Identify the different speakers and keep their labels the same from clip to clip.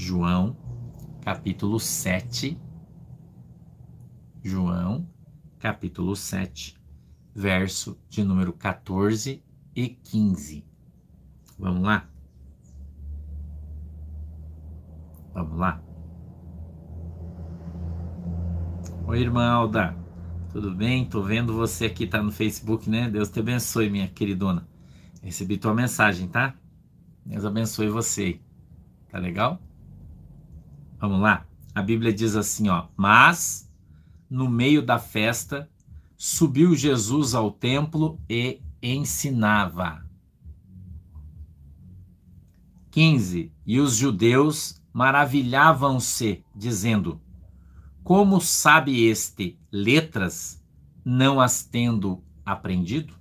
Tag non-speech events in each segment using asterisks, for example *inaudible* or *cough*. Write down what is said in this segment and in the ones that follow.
Speaker 1: João, capítulo 7. João, capítulo 7, verso de número 14 e 15. Vamos lá? Vamos lá? Oi, irmã Alda. Tudo bem? Tô vendo você aqui, tá no Facebook, né? Deus te abençoe, minha queridona. Recebi tua mensagem, tá? Deus abençoe você. Tá legal? Vamos lá? A Bíblia diz assim, ó: "Mas no meio da festa subiu Jesus ao templo e ensinava." 15. E os judeus maravilhavam-se, dizendo: como sabe este letras, não as tendo aprendido?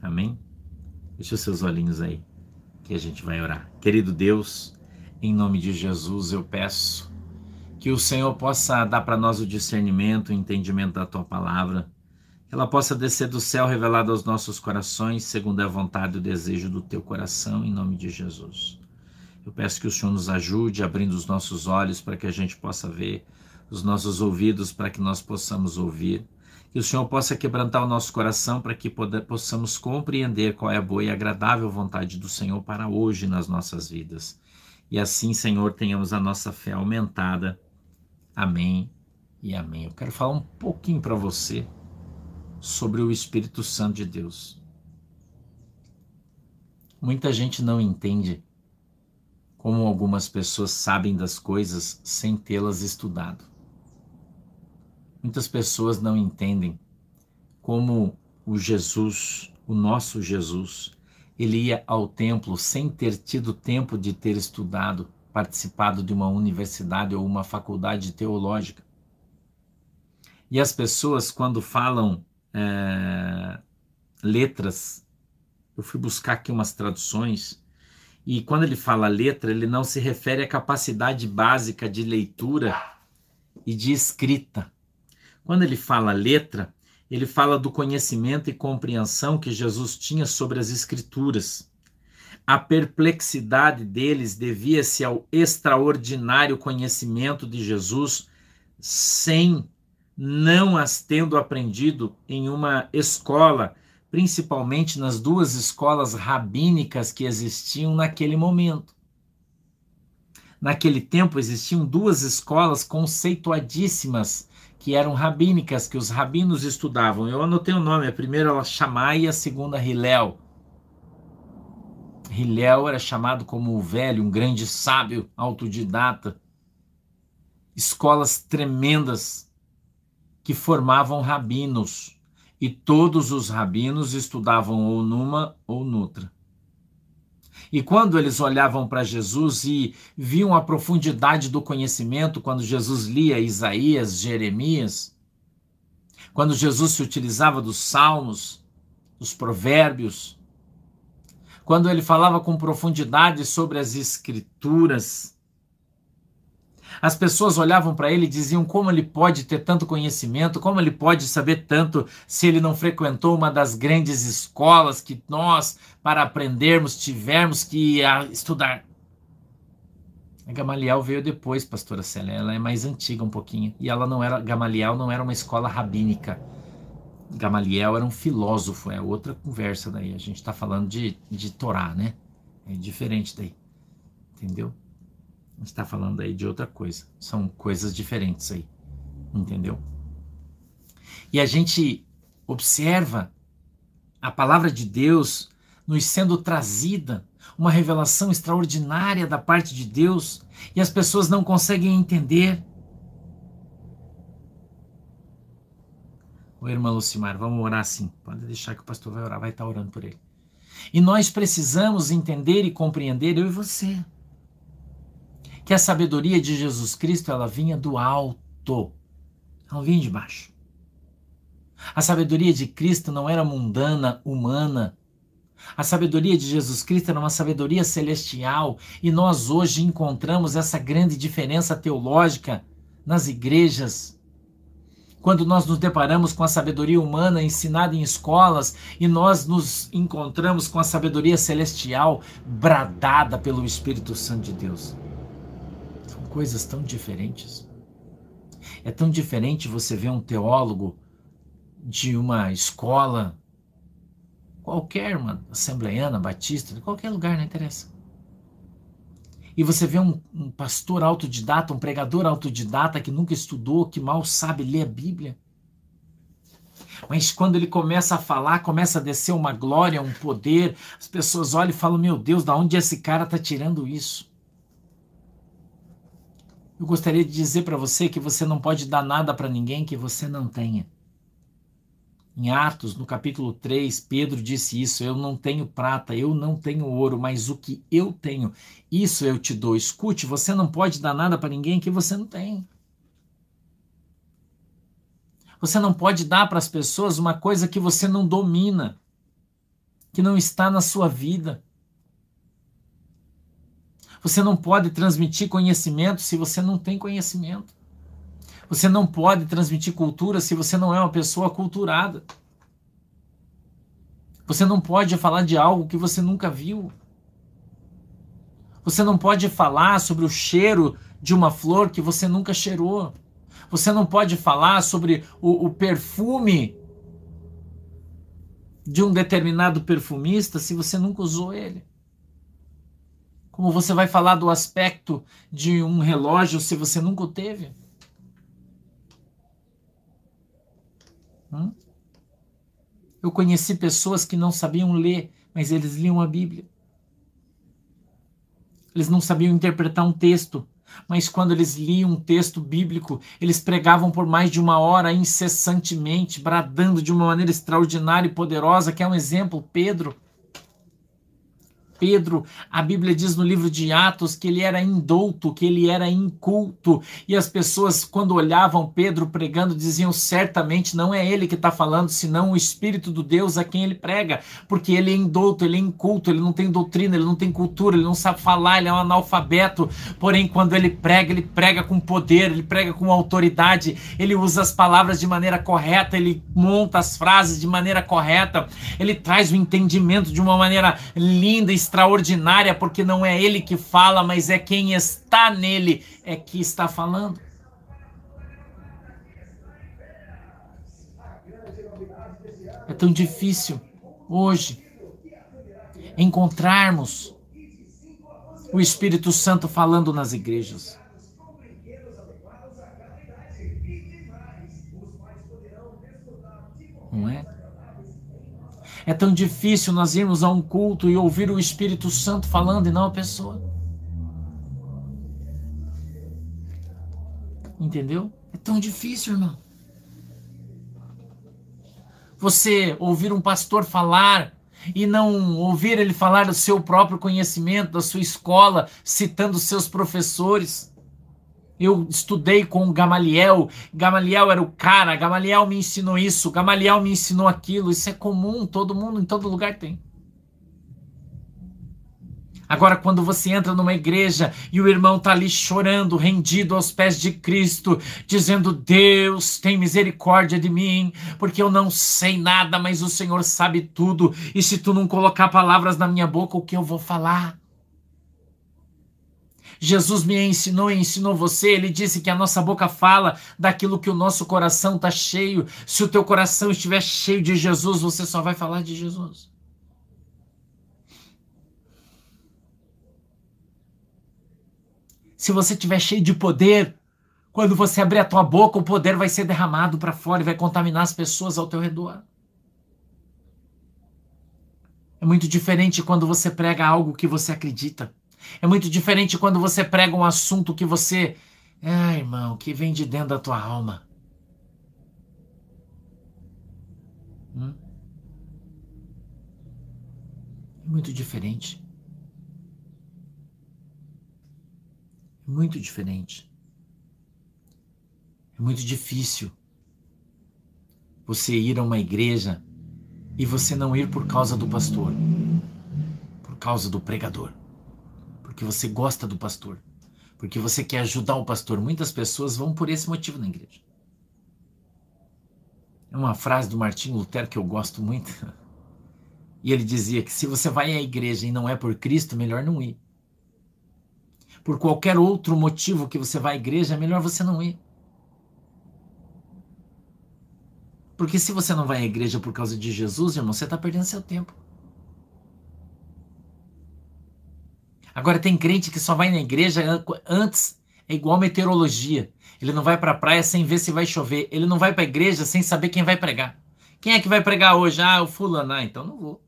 Speaker 1: Amém? Deixa os seus olhinhos aí, que a gente vai orar. Querido Deus, em nome de Jesus, eu peço que o Senhor possa dar para nós o discernimento, o entendimento da tua palavra, que ela possa descer do céu revelada aos nossos corações, segundo a vontade e o desejo do teu coração, em nome de Jesus. Eu peço que o Senhor nos ajude abrindo os nossos olhos para que a gente possa ver, os nossos ouvidos para que nós possamos ouvir. Que o Senhor possa quebrantar o nosso coração para que possamos compreender qual é a boa e agradável vontade do Senhor para hoje nas nossas vidas. E assim, Senhor, tenhamos a nossa fé aumentada. Amém e amém. Eu quero falar um pouquinho para você sobre o Espírito Santo de Deus. Muita gente não entende como algumas pessoas sabem das coisas sem tê-las estudado. Muitas pessoas não entendem como o Jesus, o nosso Jesus, ele ia ao templo sem ter tido tempo de ter estudado, participado de uma universidade ou uma faculdade teológica. E as pessoas, quando falam é, letras, eu fui buscar aqui umas traduções, e quando ele fala letra, ele não se refere à capacidade básica de leitura e de escrita. Quando ele fala letra, ele fala do conhecimento e compreensão que Jesus tinha sobre as Escrituras. A perplexidade deles devia-se ao extraordinário conhecimento de Jesus, sem não as tendo aprendido em uma escola principalmente nas duas escolas rabínicas que existiam naquele momento. Naquele tempo existiam duas escolas conceituadíssimas que eram rabínicas, que os rabinos estudavam. Eu anotei o nome, a primeira era Shammai e a segunda Hillel. Hillel era chamado como o velho, um grande sábio, autodidata. Escolas tremendas que formavam rabinos e todos os rabinos estudavam ou numa ou noutra. E quando eles olhavam para Jesus e viam a profundidade do conhecimento, quando Jesus lia Isaías, Jeremias, quando Jesus se utilizava dos salmos, dos provérbios, quando ele falava com profundidade sobre as escrituras, as pessoas olhavam para ele e diziam como ele pode ter tanto conhecimento, como ele pode saber tanto se ele não frequentou uma das grandes escolas que nós, para aprendermos, tivemos que estudar. A Gamaliel veio depois, pastora Célia, ela é mais antiga um pouquinho. E ela não era, Gamaliel não era uma escola rabínica. Gamaliel era um filósofo, é outra conversa daí. A gente está falando de, de Torá, né? É diferente daí. Entendeu? Está falando aí de outra coisa. São coisas diferentes aí. Entendeu? E a gente observa a palavra de Deus nos sendo trazida, uma revelação extraordinária da parte de Deus, e as pessoas não conseguem entender. O irmão Lucimar, vamos orar assim. Pode deixar que o pastor vai orar, vai estar orando por ele. E nós precisamos entender e compreender, eu e você que a sabedoria de Jesus Cristo ela vinha do alto, não vinha de baixo. A sabedoria de Cristo não era mundana, humana. A sabedoria de Jesus Cristo era uma sabedoria celestial e nós hoje encontramos essa grande diferença teológica nas igrejas. quando nós nos deparamos com a sabedoria humana ensinada em escolas e nós nos encontramos com a sabedoria celestial bradada pelo Espírito Santo de Deus. Coisas tão diferentes. É tão diferente você ver um teólogo de uma escola qualquer, uma assembleiana, batista, qualquer lugar, não interessa. E você vê um, um, pastor autodidata, um pregador autodidata que nunca estudou, que mal sabe ler a Bíblia. Mas quando ele começa a falar, começa a descer uma glória, um poder, as pessoas olham e falam: Meu Deus, da onde esse cara está tirando isso? Eu gostaria de dizer para você que você não pode dar nada para ninguém que você não tenha. Em Atos, no capítulo 3, Pedro disse isso: Eu não tenho prata, eu não tenho ouro, mas o que eu tenho, isso eu te dou. Escute, você não pode dar nada para ninguém que você não tem. Você não pode dar para as pessoas uma coisa que você não domina, que não está na sua vida. Você não pode transmitir conhecimento se você não tem conhecimento. Você não pode transmitir cultura se você não é uma pessoa culturada. Você não pode falar de algo que você nunca viu. Você não pode falar sobre o cheiro de uma flor que você nunca cheirou. Você não pode falar sobre o, o perfume de um determinado perfumista se você nunca usou ele. Como você vai falar do aspecto de um relógio se você nunca o teve? Hum? Eu conheci pessoas que não sabiam ler, mas eles liam a Bíblia. Eles não sabiam interpretar um texto, mas quando eles liam um texto bíblico, eles pregavam por mais de uma hora incessantemente, bradando de uma maneira extraordinária e poderosa, que é um exemplo, Pedro. Pedro, a Bíblia diz no livro de Atos que ele era indouto, que ele era inculto, e as pessoas, quando olhavam Pedro pregando, diziam certamente não é ele que está falando, senão o Espírito do Deus a quem ele prega, porque ele é indouto, ele é inculto, ele não tem doutrina, ele não tem cultura, ele não sabe falar, ele é um analfabeto, porém, quando ele prega, ele prega com poder, ele prega com autoridade, ele usa as palavras de maneira correta, ele monta as frases de maneira correta, ele traz o entendimento de uma maneira linda e extraordinária, porque não é ele que fala, mas é quem está nele é que está falando. É tão difícil hoje encontrarmos o Espírito Santo falando nas igrejas. Não é? É tão difícil nós irmos a um culto e ouvir o Espírito Santo falando e não a pessoa. Entendeu? É tão difícil, irmão. Você ouvir um pastor falar e não ouvir ele falar do seu próprio conhecimento, da sua escola, citando seus professores. Eu estudei com Gamaliel. Gamaliel era o cara. Gamaliel me ensinou isso. Gamaliel me ensinou aquilo. Isso é comum. Todo mundo, em todo lugar tem. Agora, quando você entra numa igreja e o irmão está ali chorando, rendido aos pés de Cristo, dizendo: Deus, tem misericórdia de mim, porque eu não sei nada, mas o Senhor sabe tudo. E se tu não colocar palavras na minha boca, o que eu vou falar? Jesus me ensinou e ensinou você. Ele disse que a nossa boca fala daquilo que o nosso coração está cheio. Se o teu coração estiver cheio de Jesus, você só vai falar de Jesus. Se você estiver cheio de poder, quando você abrir a tua boca, o poder vai ser derramado para fora e vai contaminar as pessoas ao teu redor. É muito diferente quando você prega algo que você acredita. É muito diferente quando você prega um assunto que você. É, irmão, que vem de dentro da tua alma. Hum? É muito diferente. É muito diferente. É muito difícil você ir a uma igreja e você não ir por causa do pastor, por causa do pregador porque você gosta do pastor, porque você quer ajudar o pastor. Muitas pessoas vão por esse motivo na igreja. É uma frase do Martinho Lutero que eu gosto muito. *laughs* E ele dizia que se você vai à igreja e não é por Cristo, melhor não ir. Por qualquer outro motivo que você vai à igreja, é melhor você não ir. Porque se você não vai à igreja por causa de Jesus, irmão, você está perdendo seu tempo. Agora tem crente que só vai na igreja antes, é igual meteorologia. Ele não vai para a praia sem ver se vai chover. Ele não vai para a igreja sem saber quem vai pregar. Quem é que vai pregar hoje? Ah, o fulano. Ah, então não vou.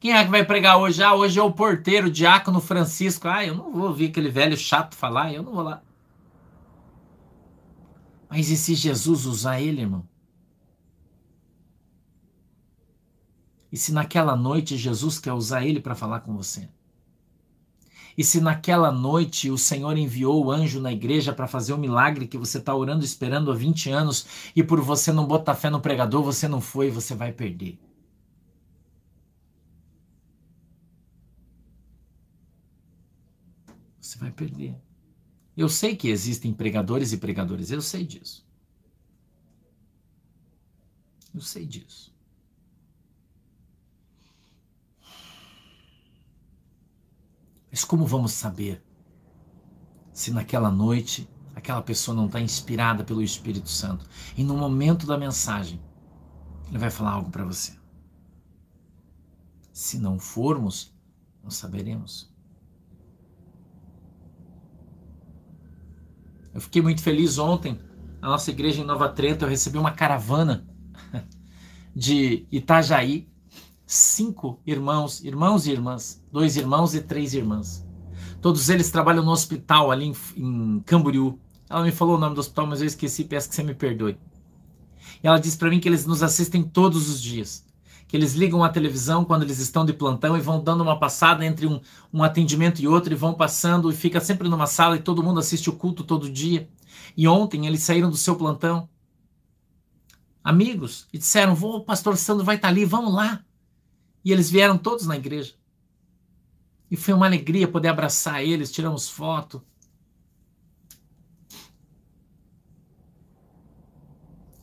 Speaker 1: Quem é que vai pregar hoje? Ah, hoje é o porteiro, o diácono Francisco. Ah, eu não vou ouvir aquele velho chato falar, eu não vou lá. Mas e se Jesus usar ele, irmão? E se naquela noite Jesus quer usar ele para falar com você? E se naquela noite o Senhor enviou o anjo na igreja para fazer o milagre que você está orando, esperando há 20 anos, e por você não botar fé no pregador, você não foi, você vai perder. Você vai perder. Eu sei que existem pregadores e pregadores, eu sei disso. Eu sei disso. Mas como vamos saber se naquela noite aquela pessoa não está inspirada pelo Espírito Santo e no momento da mensagem ele vai falar algo para você? Se não formos, não saberemos. Eu fiquei muito feliz ontem. Na nossa igreja em Nova Trento, eu recebi uma caravana *laughs* de Itajaí. Cinco irmãos, irmãos e irmãs, dois irmãos e três irmãs. Todos eles trabalham no hospital ali em, em Camboriú. Ela me falou o nome do hospital, mas eu esqueci, peço que você me perdoe. E ela disse para mim que eles nos assistem todos os dias que eles ligam a televisão quando eles estão de plantão e vão dando uma passada entre um, um atendimento e outro e vão passando e fica sempre numa sala e todo mundo assiste o culto todo dia. E ontem eles saíram do seu plantão, amigos, e disseram: Vou, pastor Sandro vai estar ali, vamos lá. E eles vieram todos na igreja. E foi uma alegria poder abraçar eles, tiramos foto.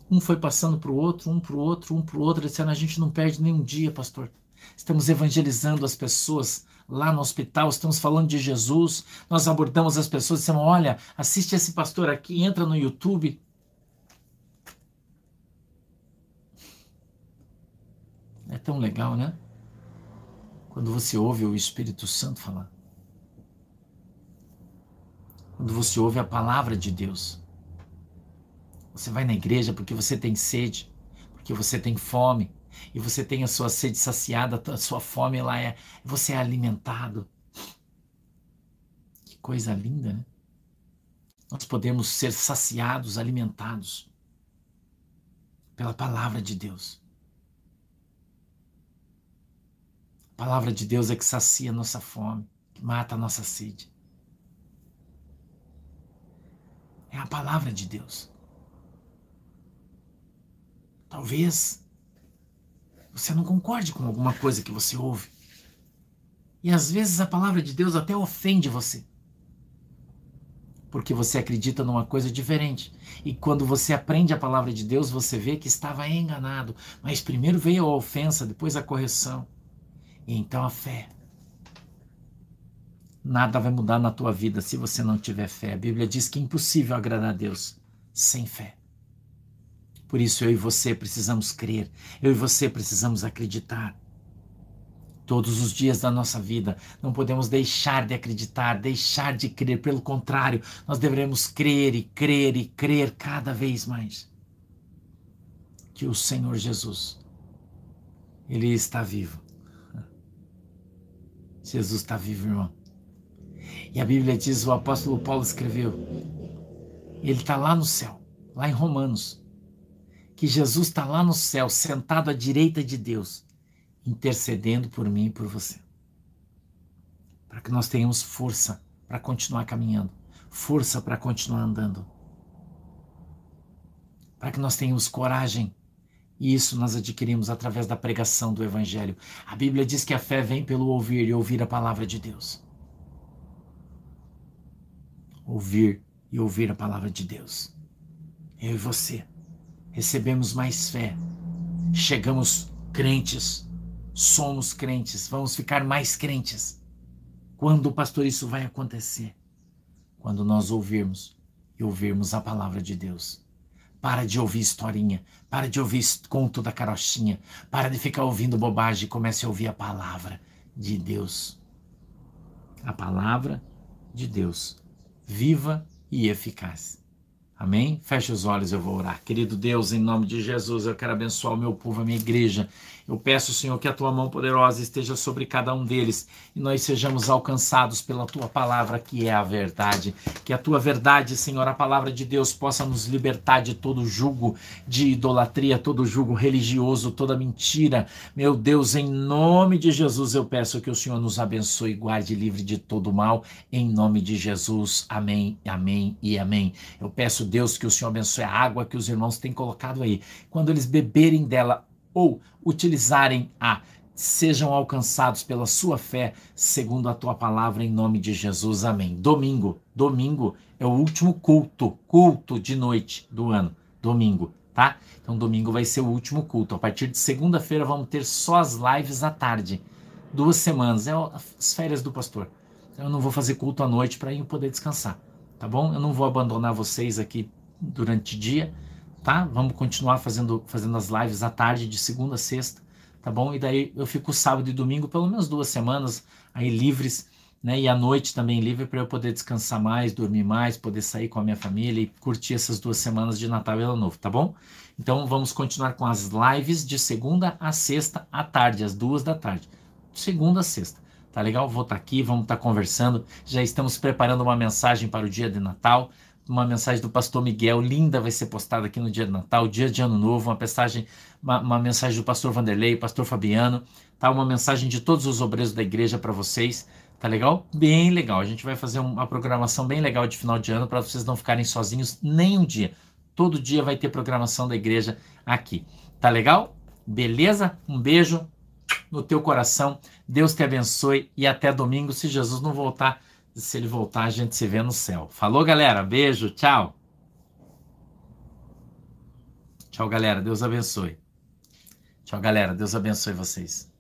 Speaker 1: Um foi passando para o outro, um para o outro, um para o outro, disseram: a gente não perde nenhum dia, pastor. Estamos evangelizando as pessoas lá no hospital, estamos falando de Jesus, nós abordamos as pessoas e olha, assiste esse pastor aqui, entra no YouTube. É tão legal, né? Quando você ouve o Espírito Santo falar. Quando você ouve a palavra de Deus. Você vai na igreja porque você tem sede, porque você tem fome, e você tem a sua sede saciada, a sua fome lá é, você é alimentado. Que coisa linda, né? Nós podemos ser saciados, alimentados pela palavra de Deus. A palavra de Deus é que sacia a nossa fome, que mata a nossa sede. É a palavra de Deus. Talvez você não concorde com alguma coisa que você ouve. E às vezes a palavra de Deus até ofende você. Porque você acredita numa coisa diferente. E quando você aprende a palavra de Deus, você vê que estava enganado. Mas primeiro veio a ofensa, depois a correção. E então a fé. Nada vai mudar na tua vida se você não tiver fé. A Bíblia diz que é impossível agradar a Deus sem fé. Por isso eu e você precisamos crer, eu e você precisamos acreditar. Todos os dias da nossa vida, não podemos deixar de acreditar, deixar de crer. Pelo contrário, nós devemos crer e crer e crer cada vez mais. Que o Senhor Jesus, Ele está vivo. Jesus está vivo, irmão. E a Bíblia diz, o apóstolo Paulo escreveu, ele está lá no céu, lá em Romanos que Jesus está lá no céu, sentado à direita de Deus, intercedendo por mim e por você. Para que nós tenhamos força para continuar caminhando, força para continuar andando. Para que nós tenhamos coragem. E isso nós adquirimos através da pregação do Evangelho. A Bíblia diz que a fé vem pelo ouvir e ouvir a palavra de Deus. Ouvir e ouvir a palavra de Deus. Eu e você recebemos mais fé, chegamos crentes, somos crentes, vamos ficar mais crentes. Quando, pastor, isso vai acontecer? Quando nós ouvirmos e ouvirmos a palavra de Deus. Para de ouvir historinha, para de ouvir conto da carochinha, para de ficar ouvindo bobagem e comece a ouvir a palavra de Deus. A palavra de Deus, viva e eficaz. Amém? Feche os olhos, eu vou orar. Querido Deus, em nome de Jesus, eu quero abençoar o meu povo, a minha igreja. Eu peço, Senhor, que a tua mão poderosa esteja sobre cada um deles e nós sejamos alcançados pela tua palavra, que é a verdade. Que a tua verdade, Senhor, a palavra de Deus, possa nos libertar de todo jugo de idolatria, todo jugo religioso, toda mentira. Meu Deus, em nome de Jesus, eu peço que o Senhor nos abençoe e guarde livre de todo mal. Em nome de Jesus. Amém, amém e amém. Eu peço, Deus, que o Senhor abençoe a água que os irmãos têm colocado aí. Quando eles beberem dela, ou utilizarem a sejam alcançados pela sua fé, segundo a tua palavra, em nome de Jesus. Amém. Domingo, domingo é o último culto, culto de noite do ano. Domingo, tá? Então, domingo vai ser o último culto. A partir de segunda-feira, vamos ter só as lives à tarde. Duas semanas, é as férias do pastor. Eu não vou fazer culto à noite para eu poder descansar, tá bom? Eu não vou abandonar vocês aqui durante o dia tá? Vamos continuar fazendo, fazendo as lives à tarde, de segunda a sexta, tá bom? E daí eu fico sábado e domingo, pelo menos duas semanas aí livres, né? E à noite também livre para eu poder descansar mais, dormir mais, poder sair com a minha família e curtir essas duas semanas de Natal e Ano Novo, tá bom? Então vamos continuar com as lives de segunda a sexta à tarde, às duas da tarde. Segunda a sexta. Tá legal? Vou estar tá aqui, vamos estar tá conversando. Já estamos preparando uma mensagem para o dia de Natal uma mensagem do pastor Miguel, linda, vai ser postada aqui no dia de Natal, dia de Ano Novo, uma mensagem, uma, uma mensagem do pastor Vanderlei, pastor Fabiano, tá? Uma mensagem de todos os obreiros da igreja para vocês, tá legal? Bem legal. A gente vai fazer uma programação bem legal de final de ano para vocês não ficarem sozinhos nem um dia. Todo dia vai ter programação da igreja aqui. Tá legal? Beleza? Um beijo no teu coração. Deus te abençoe e até domingo, se Jesus não voltar se ele voltar, a gente se vê no céu. Falou, galera. Beijo, tchau. Tchau, galera. Deus abençoe. Tchau, galera. Deus abençoe vocês.